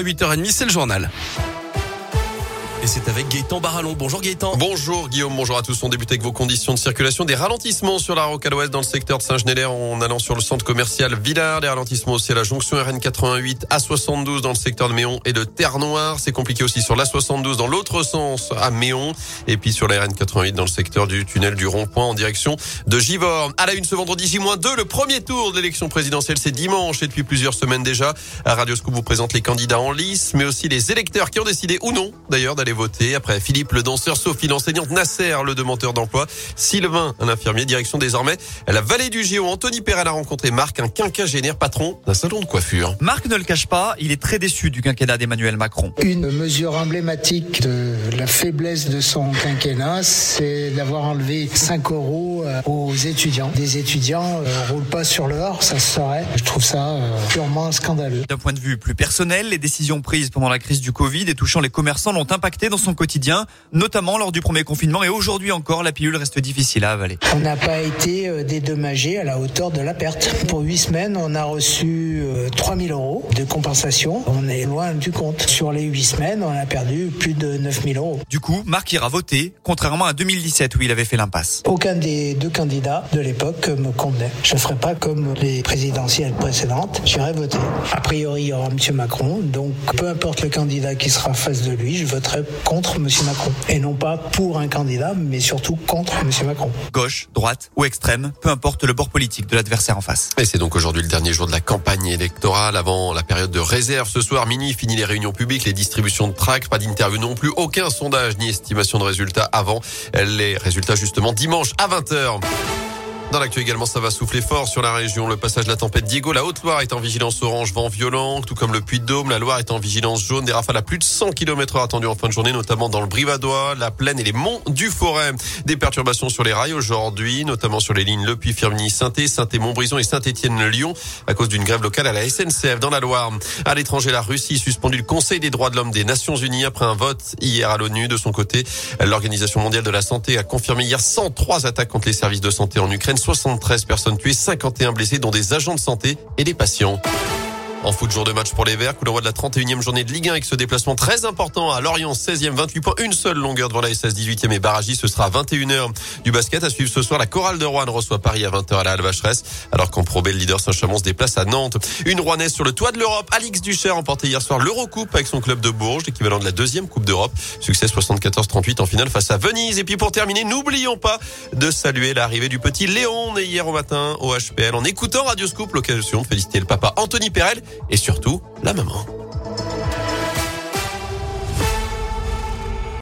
8h30, c'est le journal. C'est avec Gaëtan Barallon. Bonjour Gaëtan. Bonjour Guillaume, bonjour à tous. On débute avec vos conditions de circulation. Des ralentissements sur la rocade ouest dans le secteur de Saint-Genélaire en allant sur le centre commercial Villard. Des ralentissements aussi à la jonction RN88 à 72 dans le secteur de Méon et de Terre-Noire. C'est compliqué aussi sur la 72 dans l'autre sens à Méon. Et puis sur la RN88 dans le secteur du tunnel du rond-point en direction de Givor. À la une ce vendredi J-2, le premier tour de l'élection présidentielle, c'est dimanche et depuis plusieurs semaines déjà. Radio Scoop vous présente les candidats en lice, mais aussi les électeurs qui ont décidé ou non d'ailleurs d'aller Après Philippe, le danseur, Sophie, l'enseignante, Nasser, le demandeur d'emploi, Sylvain, un infirmier, direction désormais la vallée du Géo. Anthony Perel a rencontré Marc, un quinquagénaire patron d'un salon de coiffure. Marc ne le cache pas, il est très déçu du quinquennat d'Emmanuel Macron. Une mesure emblématique de la faiblesse de son quinquennat, c'est d'avoir enlevé 5 euros euh, aux étudiants. Des étudiants ne euh, roulent pas sur l'or, ça se saurait. Je trouve ça euh, purement scandaleux. D'un point de vue plus personnel, les décisions prises pendant la crise du Covid et touchant les commerçants l'ont impacté dans son quotidien, notamment lors du premier confinement et aujourd'hui encore, la pilule reste difficile à avaler. On n'a pas été euh, dédommagé à la hauteur de la perte. Pour huit semaines, on a reçu 3000 euh, euros de compensation. On est loin du compte. Sur les huit semaines, on a perdu plus de 9000 euros. Du coup, Marc ira voter, contrairement à 2017 où il avait fait l'impasse. Aucun des deux candidats de l'époque me convenait. Je ne ferai pas comme les présidentielles précédentes. J'irai voter. A priori, il y aura M. Macron. Donc, peu importe le candidat qui sera face de lui, je voterai contre M. Macron. Et non pas pour un candidat, mais surtout contre M. Macron. Gauche, droite ou extrême, peu importe le bord politique de l'adversaire en face. Et c'est donc aujourd'hui le dernier jour de la campagne électorale avant la période de réserve. Ce soir, minuit, fini les réunions publiques, les distributions de tracts, pas d'interview non plus, aucun sondage ni estimation de résultats avant les résultats justement dimanche à 20h. Dans l'actu également, ça va souffler fort sur la région. Le passage de la tempête Diego, la Haute-Loire est en vigilance orange, vent violent, tout comme le Puy-de-Dôme. La Loire est en vigilance jaune. Des rafales à plus de 100 km heure attendues en fin de journée, notamment dans le Brivadois, la Plaine et les monts du Forêt. Des perturbations sur les rails aujourd'hui, notamment sur les lignes Le Puy-Firminy, Saint-Et, Saint-Et-Montbrison et Saint-Étienne-Lyon à cause d'une grève locale à la SNCF dans la Loire. À l'étranger, la Russie suspendu le Conseil des droits de l'homme des Nations Unies après un vote hier à l'ONU. De son côté, l'Organisation mondiale de la santé a confirmé hier 103 attaques contre les services de santé en Ukraine, 73 personnes tuées, 51 blessés, dont des agents de santé et des patients. En foot, jour de match pour les Verts, coup d'envoi de la 31e journée de Ligue 1 avec ce déplacement très important à Lorient, 16e, 28 points, une seule longueur devant la SS 18e et Barragi, ce sera à 21h du basket. À suivre ce soir, la chorale de Rouen reçoit Paris à 20h à la Alvacheresse, alors qu'en Pro le leader Saint-Chamond se déplace à Nantes. Une Rouennaise sur le toit de l'Europe, Alix Ducher remporté hier soir l'Eurocoupe avec son club de Bourges, l'équivalent de la deuxième Coupe d'Europe. Succès 74-38 en finale face à Venise. Et puis pour terminer, n'oublions pas de saluer l'arrivée du petit Léon hier au matin au HPL en écoutant Radio Scoop, l'occasion de féliciter le papa Anthony Perel et surtout la maman.